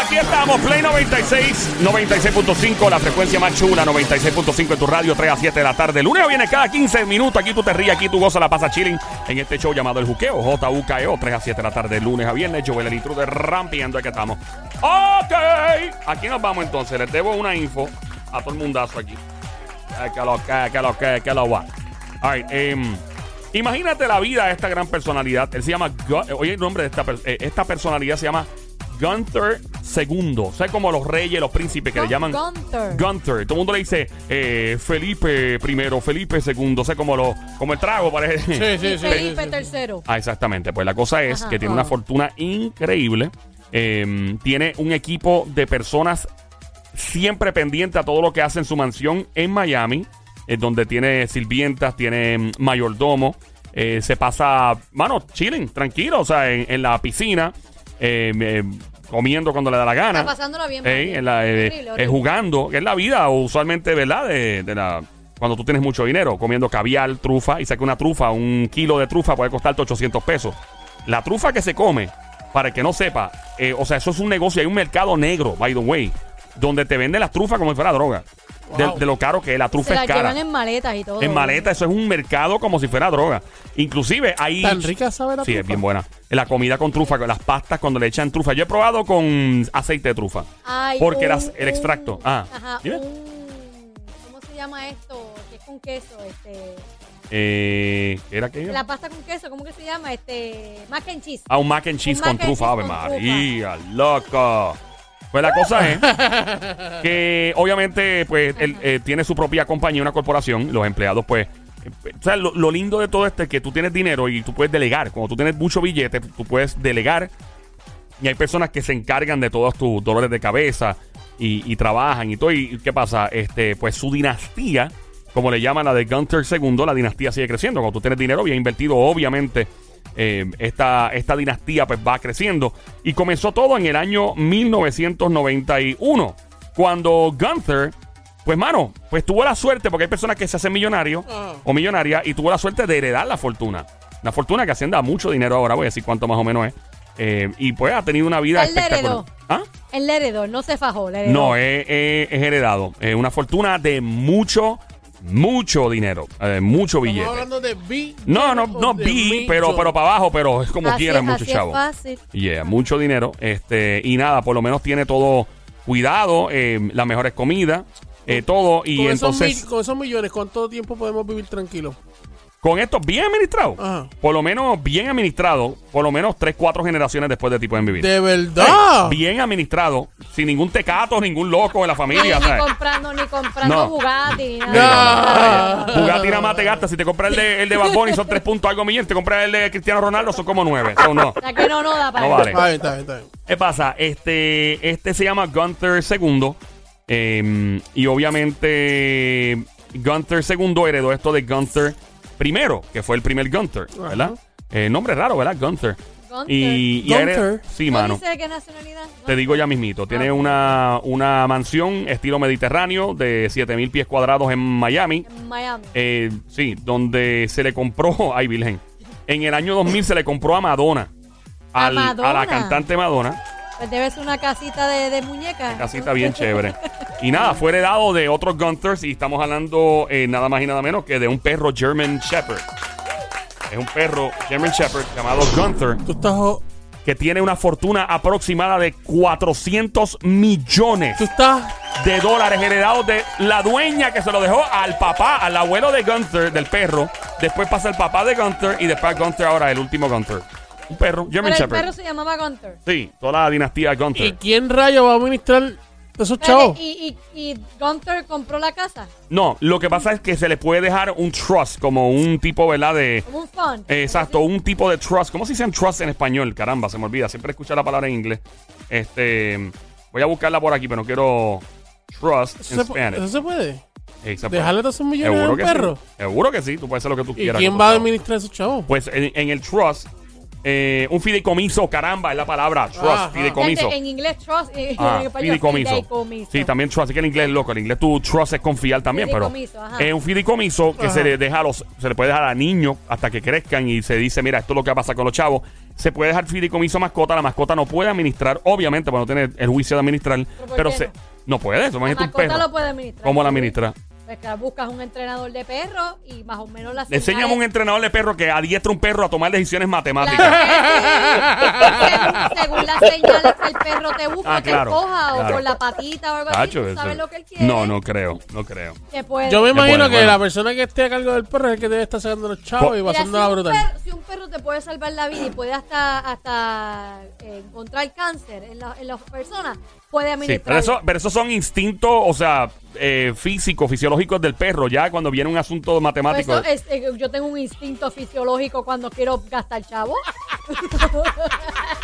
Aquí estamos, Play 96, 96.5, la frecuencia más chula, 96.5 en tu radio, 3 a 7 de la tarde. El lunes viene cada 15 minutos, aquí tú te ríes, aquí tú gozas, la pasa chilling en este show llamado El Juqueo, JUKEO, 3 a 7 de la tarde, lunes a viernes, Joel el intruder rampiendo, aquí estamos. Ok, aquí nos vamos entonces, les debo una info a todo el mundazo aquí. Eh, Que lo que, que lo que, que lo va. All right, em, imagínate la vida de esta gran personalidad, él se llama, eh, oye el nombre de esta, eh, esta personalidad se llama Gunther II. O sea, como los reyes, los príncipes que le llaman Gunther. Gunther. Todo el mundo le dice eh, Felipe I, Felipe II. O sea, como, lo, como el trago, parece. Sí, sí, sí. Felipe sí, sí. III. Ah, exactamente. Pues la cosa es Ajá. que tiene una Ah. fortuna increíble. Eh, tiene un equipo de personas siempre pendiente a todo lo que hace en su mansión en Miami, eh, donde tiene sirvientas, tiene mm, mayordomo. eh, se pasa, mano, chilling, tranquilo, o sea, en, en la piscina, eh, eh, comiendo cuando le da la gana. Está pasándola bien. En la, Horrible, horrible. jugando, que es la vida usualmente, ¿verdad? De, de la, cuando tú tienes mucho dinero, comiendo caviar, trufa, y saca una trufa, un kilo de trufa puede costarte 800 pesos. La trufa que se come, para el que no sepa, eh, o sea, eso es un negocio, hay un mercado negro, by the way, donde te venden las trufas como si fuera droga. De, lo caro que es, la Se trufa la es cara. llevan en maletas y todo. En maleta, eso es un mercado como si fuera droga. Inclusive hay... Tan rica sabe la Sí, es bien buena. La comida con trufa, con las pastas cuando le echan trufa. Yo he probado con aceite de trufa. Hay Porque un- las- el extracto. Ah, Ajá, dime. un- ¿Cómo se llama esto? Que es con queso. Este, Eh, ¿qué ¿Era que la pasta con queso, ¿cómo que se llama? Este, mac and cheese. Ah, un mac and cheese Un con trufa. Ave María, loco. Pues la cosa es que obviamente pues él eh, tiene su propia compañía, una corporación, los empleados pues eh, o sea, lo, lo lindo de todo esto es que tú tienes dinero y tú puedes delegar. Cuando tú tienes mucho billete, tú puedes delegar y hay personas que se encargan de todos tus dolores de cabeza y, y trabajan y todo. ¿Y qué pasa? Este, pues su dinastía, como le llaman la de Gunther II, la dinastía sigue creciendo. Cuando tú tienes dinero bien invertido, obviamente, eh, esta, esta dinastía pues va creciendo. Y comenzó todo en el año 1991, cuando Gunther, pues mano, pues tuvo la suerte, porque hay personas que se hacen millonarios Ajá. o millonarias y tuvo la suerte de heredar la fortuna. La fortuna que asciende a mucho dinero ahora, voy a decir cuánto más o menos es. Eh, y pues ha tenido una vida Él espectacular. heredó. ¿Ah? El heredó, no se fajó. heredó. No, es, es- es heredado. Es una fortuna de mucho, mucho dinero. eh, mucho Estamos billete. hablando de B. No, no, no de billion. pero, pero para abajo, pero es como Así quiera, es, mucho así chavo. Es fácil. Yeah, mucho dinero. Este, y nada, por lo menos tiene todo cuidado, eh, las mejores comidas, eh, todo. Y con, esos entonces, mil- con esos millones, ¿cuánto tiempo podemos vivir tranquilos? Con esto bien administrado, Ajá. por lo menos bien administrado, por lo menos 3, 4 generaciones después de ti pueden vivir. De Ey, verdad. bien administrado, sin ningún tecato, ningún loco en la familia. ni ¿sabes? comprando, ni comprando No. Bugatti, ni Sí, nada. no, no. Bugatti nada más te gasta. Si te compras el de, el de Bad Bunny son 3 puntos algo millones. Te compras el de Cristiano Ronaldo son como 9. So, no. O sea que no, no da para No vale. Está bien, está bien, está bien. ¿Qué pasa? Este, este se llama Gunther II. eh, y obviamente Gunther II heredó esto de Gunther primero, que fue el primer Gunther, ¿verdad? Eh, nombre raro, ¿verdad? Gunther. Gunther. Y, y. Sí, ¿No mano. dice de qué nacionalidad? Te digo ya mismito. Tiene una, una mansión estilo mediterráneo de 7000 pies cuadrados en Miami. En Miami. Eh, sí, donde se le compró, ay Virgen, en el año 2000 se le compró a Madonna, ¿A la cantante Madonna, Pues debe ser una casita de, de muñecas. casita bien chévere. Y nada, fue heredado de otros Gunters y estamos hablando eh, nada más y nada menos que de un perro German Shepherd. Es un perro German Shepherd llamado Gunther Tú estás, que tiene una fortuna aproximada de 400 millones tú estás, de dólares heredados de la dueña que se lo dejó al papá, al abuelo de Gunther, del perro. Después pasa el papá de Gunther y después Gunther ahora, el último Gunther. Un perro, German Pero el Shepherd. perro se llamaba Gunther. Sí, toda la dinastía ¿y Gunther. quién rayo va a administrar esos chavos? Espérate, ¿Y, y, y Gunther compró la casa? No, lo que pasa es que se le puede dejar un trust, como un tipo, ¿verdad? De. Como un fund. eh, Exacto, un tipo de trust. ¿Cómo se dice trust en español? Caramba, se me olvida. Siempre escucho la palabra en inglés. Este. Voy a buscarla por aquí, pero no quiero trust ¿Eso en se, pu- Spanish. eso se puede? Eh, se puede. ¿Dejarle todos esos millones a un que perro? sí. Seguro que sí. Tú puedes hacer lo que tú ¿Y quieras. quién con va a tu chavo. administrar esos chavos? Pues en, en el trust, Eh, un fideicomiso, caramba, es la palabra. Trust, Ajá. fideicomiso. Gente, En inglés, trust. En, Ah, en español, fideicomiso. fideicomiso. Sí, también trust. Así que en inglés es loco. En inglés tú trust es confiar también, pero Fideicomiso, ajá. es un fideicomiso que se le deja a los, se le puede dejar a niños hasta que crezcan y se dice, mira, esto es lo que va a pasar con los chavos. Se puede dejar fideicomiso a mascota, la mascota no puede administrar, obviamente, para no tener el juicio de administrar, por pero qué se no? no puede, eso La imagínate un mascota perro. lo puede administrar. ¿Cómo la administra? Pues que buscas un entrenador de perro y más o menos las Le enseñamos a un entrenador de perro que adiestra un perro a tomar decisiones matemáticas. según, según las señales que el perro te busca, Ah, claro, te coja claro. o por la patita o algo Tacho, así. tú ¿Sabes lo que él quiere? No, no creo, no creo. Puede. Yo me imagino bueno, que bueno. la persona que esté a cargo del perro es el que debe estar sacando los chavos Po- y Mira, si, pasándola un brutal. perro, si un perro te puede salvar la vida y puede hasta, hasta eh, encontrar cáncer en, la- en las personas, puede Sí, administrar. pero eso, pero esos son instintos, o sea, eh, físicos, fisiológicos del perro. Ya cuando viene un asunto Pues matemático. eso es- eh, yo tengo un instinto fisiológico cuando quiero gastar chavo.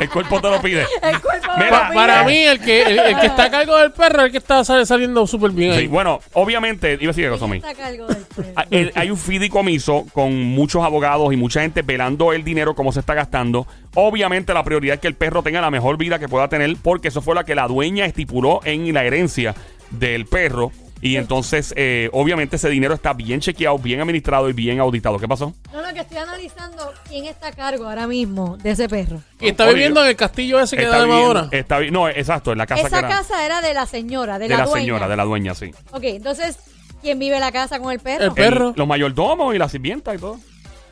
El cuerpo te lo pide. El cuerpo me Mira, lo Pa- pide. para mí, el que, el, el que está a cargo del perro es el que está sal- saliendo súper bien Sí, bueno, obviamente, iba a decir algo, ¿Quién Somi. está a cargo del perro? Ah, el- Hay un fideicomiso con muchos abogados y mucha gente velando el dinero, cómo se está gastando. Obviamente, la prioridad es que el perro tenga la mejor vida que pueda tener, porque eso fue lo que la dueña estipuló en la herencia del perro. Y entonces, eh, obviamente, ese dinero está bien chequeado, bien administrado y bien auditado. ¿Qué pasó? No, no, que estoy analizando quién está a cargo ahora mismo de ese perro. Y está Oye, viviendo en el castillo ese que da de Madonna. está no, exacto, en la casa que Esa era casa era de la señora, de, de la, dueña. señora, de la dueña, sí. Ok, entonces, ¿quién vive en la casa con el perro? El perro. El- los mayordomos y la sirvienta y todo.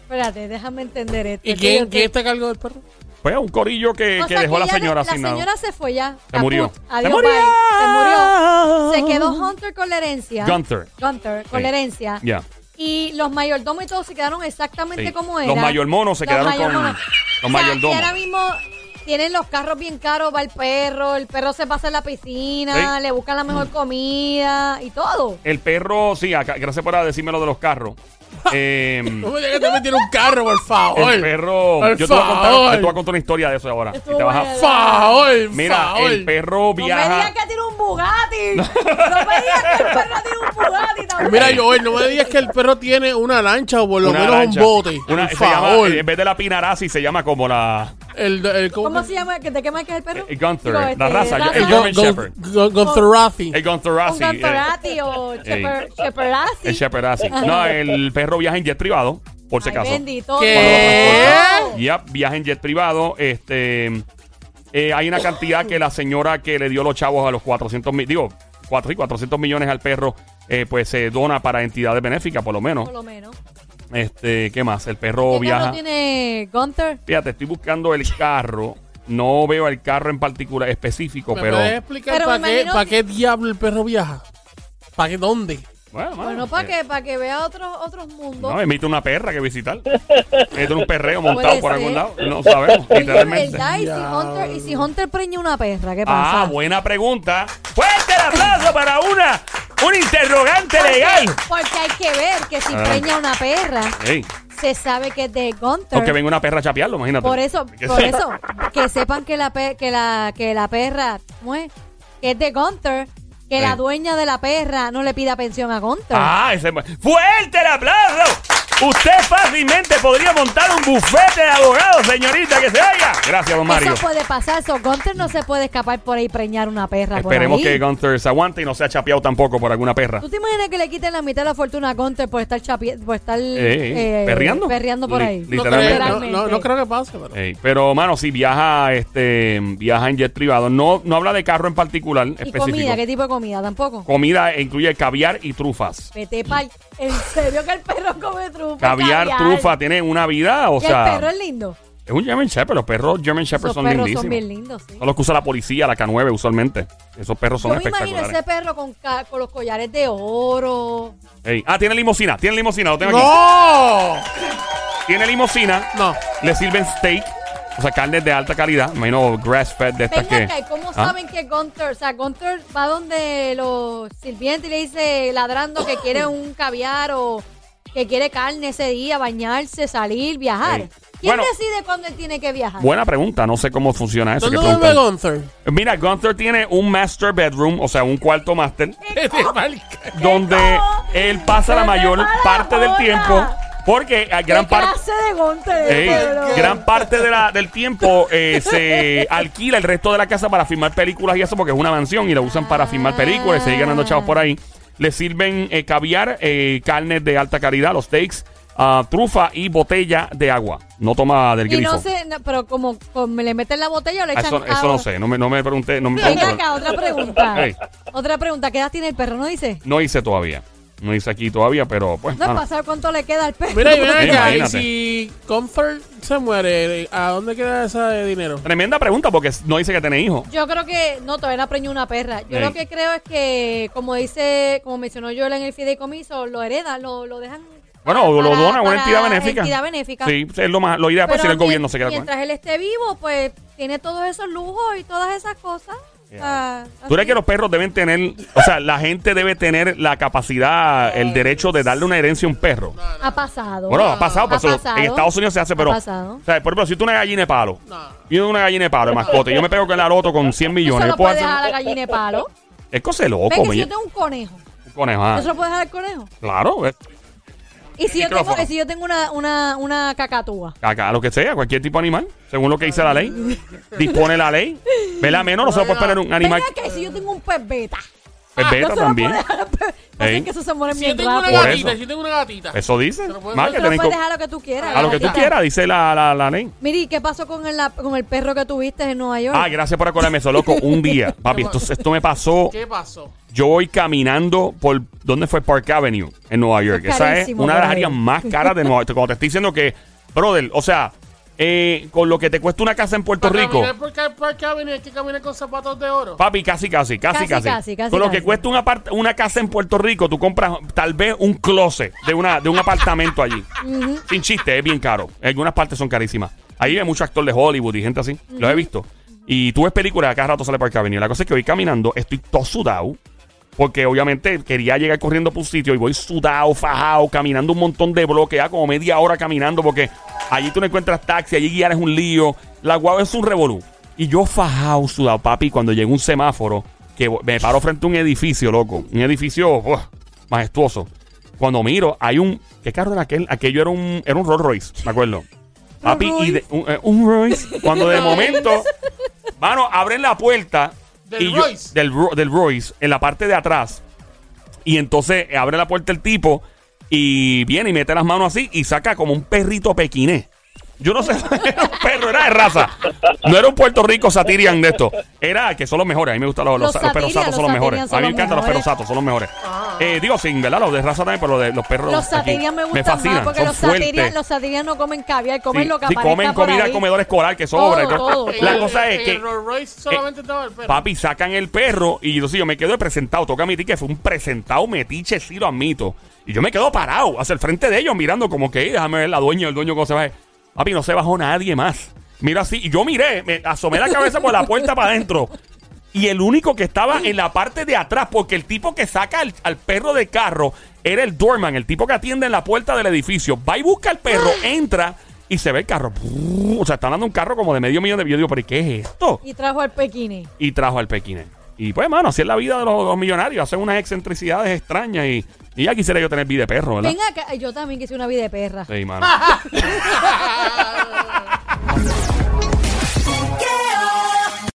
Espérate, déjame entender esto. ¿Y que quién, quién está a cargo del perro? Pues un corillo que, que dejó a la señora La asignado. señora se fue ya. Se murió. Adiós, ¡Se murió! bye. Se murió. Se quedó Hunter con la herencia. Gunther. Gunther, con Sí. la herencia. Ya. Y los mayordomos y todos se quedaron exactamente Sí. como Los era. mayormonos se quedaron con- los O sea, mayordomos. Y ahora mismo tienen los carros bien caros, va el perro, el perro se pasa en la piscina, Sí. le buscan la mejor comida y todo. El perro, sí, acá- gracias por decirme lo de los carros. Eh, No me digas que te metieron un carro, por favor. el perro. Por Yo te voy, a contar, yo te voy a contar una historia de eso ahora. Y te vas a-. Favor, Mira, favor. el perro No me digas que tiene un Bugatti. no me digas que el perro tiene un Bugatti también. Mira, Joel, no me digas que el perro tiene una lancha o por lo una menos lancha. un bote. Una- por se llama, favor. en vez de la Pinarasi, se llama como la. El, el, ¿Cómo se llama? ¿Que ¿De qué marca es el perro? El Gunther, Digo, la este, raza, el El German Shepherd. Gonzarazi. El Un Gonzarasi. eh, Gantorati o Shepherd- Shepherdassi. El Shepherdassi. No, el perro viaja en jet privado, por si acaso. bendito. ¿Qué? Ya, viaja en jet privado. Este, eh, hay una cantidad que la señora que le dio los chavos a los 400 mil, digo, cuatro, sí, 400 millones al perro, eh, pues se dona para entidades benéficas, por lo menos. Por lo menos. Este, ¿qué más? El perro ¿Qué viaja. carro tiene Gunther? Fíjate, estoy buscando el carro. No veo el carro en particular específico, ¿Me pero. puedes explicar Pero para me qué, imagino para que- qué diablo el perro viaja? ¿Para qué dónde? Bueno, Bueno, para eh, que, para que vea otros, otros mundos. No, emite una perra que visitar. Emite un perreo montado Puede por ser. algún lado. No sabemos, Oye, literalmente. ¿verdad? ¿Y si. Hunter, y si Hunter preña una perra, ¿qué pasa? Ah, buena pregunta. Fuerte el aplauso para una, un interrogante Porque- legal. Porque hay que ver que si Adelante. preña una perra, Ey, se sabe que es de Gunther. o que venga una perra a chapearlo, imagínate. Por eso, por eso, que sepan que la, pe- que la, que la perra, ¿cómo es? Que es de Gunther, que la dueña de la perra no le pida pensión a Gunther. Ah, ese. ¡Fuerte el aplauso! Usted fácilmente podría montar un bufete de abogados, señorita, que se vaya. Gracias, don Mario. Eso puede pasar, eso. Gunther no se puede escapar por ahí preñar una perra Esperemos por ahí. que Gunther se aguante y no sea chapeado tampoco por alguna perra. ¿Tú te imaginas que le quiten la mitad de la fortuna a Gunther por estar, chapi- por estar Eh, eh, ¿perreando? perreando por Li- ahí? No, Literalmente. creo, no, no, no creo que pase, pero... Ey, pero, mano, si viaja, este, viaja en jet privado, no, no habla de carro en particular ¿Y específico. comida? ¿Qué tipo de comida? Tampoco. Comida incluye caviar y trufas. Vete pa'l... ¿En serio que el perro come trufa? Caviar, trufa, tienen una vida, o Y el sea, perro es lindo. es un German Shepherd. Los perros German Shepherd Esos son perros lindísimos. son bien lindos, sí. Son los que usa la policía, la K9 usualmente. Esos perros son Yo me imagino espectaculares. ese perro con, ca- con los collares de oro. Ey, Ah, tiene limosina, tiene limosina, lo tengo aquí. ¡No! Tiene limosina, No. le sirven steak, o sea, carnes de alta calidad. Me imagino grass fed de estas Venga que. acá, ¿y cómo ¿Ah? saben que Gunter, o sea, Gunter va donde los sirvientes y le dice ladrando que quiere un caviar o que quiere carne ese día, bañarse, salir, viajar? Ey. ¿Quién Bueno. decide cuándo él tiene que viajar? Buena pregunta, no sé cómo funciona eso. ¿Dónde preguntar. Gunther? Mira, Gunther tiene un master bedroom, o sea, un cuarto master, donde él pasa la mayor la parte del tiempo Porque eh, gran ¿Qué parte. clase de gonte Ey, gran parte de la- del tiempo eh, se alquila el resto de la casa para filmar películas y eso porque es una mansión y la usan para filmar películas y seguir ganando chavos por ahí. Le sirven eh, caviar, eh, carnes de alta calidad, los steaks, ah, trufa y botella de agua. No toma del Y grifo. no sé, no, pero como, como le meten la botella o le Ah, echan eso, eso agua. no sé, no me, no me pregunté. No, me Venga acá, otra pregunta. Ey. Otra pregunta, ¿qué edad tiene el perro? ¿No dice? No hice todavía. No hice aquí todavía, pero pues. No saber cuánto le queda al perro. Mira, y ven acá, y imagínate. si Comfort se muere, ¿a dónde queda ese dinero? Tremenda pregunta porque no dice que tiene hijos. Yo creo que, no, todavía no preñó una perra. Yo Ey. lo que creo es que, como dice, como mencionó Joel en el fideicomiso, lo heredan, lo, lo dejan. Bueno, o lo para- dona a una para entidad benéfica. Entidad benéfica. Sí, es lo más. Lo ideal pues si el gobierno se queda con él. Mientras él esté vivo, pues tiene todos esos lujos y todas esas cosas. Ah, ¿Tú crees que los perros deben tener, o sea, la gente debe tener la capacidad, el derecho de darle una herencia a un perro? Ha pasado. Bueno, ha pasado, Ha eso pasado. en Estados Unidos se hace, Ha pero. pasado. O sea, por ejemplo, si tú una gallina de palo, No. yo una gallina de palo de mascota, y yo me pego con la loto con 100 Eso millones, puedo puede dejar a la gallina de palo. Es cosa de loco, Ven que si yo tengo un conejo, un conejo, ah. ¿eso lo puede dejar al conejo? Claro, Y si yo tengo, Micrófono. y si yo tengo una, una, una cacatúa. acá lo que sea, cualquier tipo de animal, según lo que dice la ley, dispone la ley. ¿Verdad? Menos no se puede poner un animal. Venga, que si yo tengo un pez beta. Pues Ah, beta también. pez. Así que eso se muere Si yo tengo una rápido. Por gatita, eso. si yo tengo una gatita. Eso dice. Más que Tú lo tienen puedes dejar a lo que tú quieras. a lo que tú quieras, dice la, la, la ley. Miri, ¿qué pasó con el, la- con el perro que tuviste en Nueva York? Ah, gracias por acordarme eso, loco. Un día, papi, esto, esto me pasó. ¿Qué pasó? Yo voy caminando por. ¿Dónde fue Park Avenue? En Nueva York. Es Esa es carísimo una de las áreas más caras de Nueva York. Cuando te estoy diciendo que, brother, o sea, eh, con lo que te cuesta una casa en Puerto Para Rico. caminar por Car- Park Avenue hay que caminar con zapatos de oro. Papi, casi, casi, casi, Casi, casi. casi, casi, Con lo casi. que cuesta una, casa en Puerto Rico, tú compras tal vez un closet de, una, de un apartamento allí. Sin chiste, es bien caro. Algunas partes son carísimas. Ahí hay muchos actores de Hollywood y gente así. Los he visto. Y tú ves películas, a cada rato sale Park Avenue. La cosa es que voy caminando, estoy todo sudado. Porque obviamente quería llegar corriendo por un sitio y voy sudado, fajado, caminando un montón de bloques, ya como media hora caminando porque allí tú no encuentras taxi, allí guiar es un lío. La guagua es un revolú. Y yo fajado, sudado, papi, cuando llega un semáforo, que me paro frente a un edificio, loco. Un edificio majestuoso. Cuando miro, hay un... ¿Qué carro era aquel? Aquello era un, era un Rolls Royce, me acuerdo. Papi, y de, un, eh, un Royce. Cuando de momento, mano, abren la puerta. ¿Del y yo- Royce? del, del Royce, en la parte de atrás. Y entonces eh, abre la puerta el tipo y viene y mete las manos así y saca como un perrito pequinés. Yo no sé, era un perro, era de raza. No era un Puerto Rico Satirian de esto. Era que son los mejores. A mí me gustan los, los, Los los perros satos, son los mejores. A mí me encantan los perros satos, son los mejores. Eh, digo, sin, ¿verdad? Los de raza también, pero los de los perros. Los aquí satirian me gustan fascinan, más porque son los satirian, los satirian no comen caviar, comen Sí, lo que sí, comen por comida ahí. comedor escolar que sobra. Todo, La cosa es que el Rolls Royce solamente estaba el perro. Papi, sacan el perro y yo, sí, yo me quedo de presentado. Toca admitir que fue un presentado metiche, sí lo admito. Y yo me quedo parado hacia el frente de ellos mirando como que, "Ey, déjame ver la dueña, el dueño cómo se va. Papi, no se bajó nadie más. Mira así, y yo miré, me asomé la cabeza por la puerta para adentro. Y el único que estaba en la parte de atrás, porque el tipo que saca al, al perro de carro era el doorman, el tipo que atiende en la puerta del edificio. Va y busca al perro, entra y se ve el carro. O sea, está dando un carro como de medio millón de Yo digo, pero ¿y qué es esto? Y trajo al pequine. y trajo al Pequine. Y pues, mano, así es la vida de los, los millonarios. Hacen unas excentricidades extrañas y, y ya quisiera yo tener vida de perro, ¿verdad? Venga acá, yo también quise una vida de perra. Sí, mano.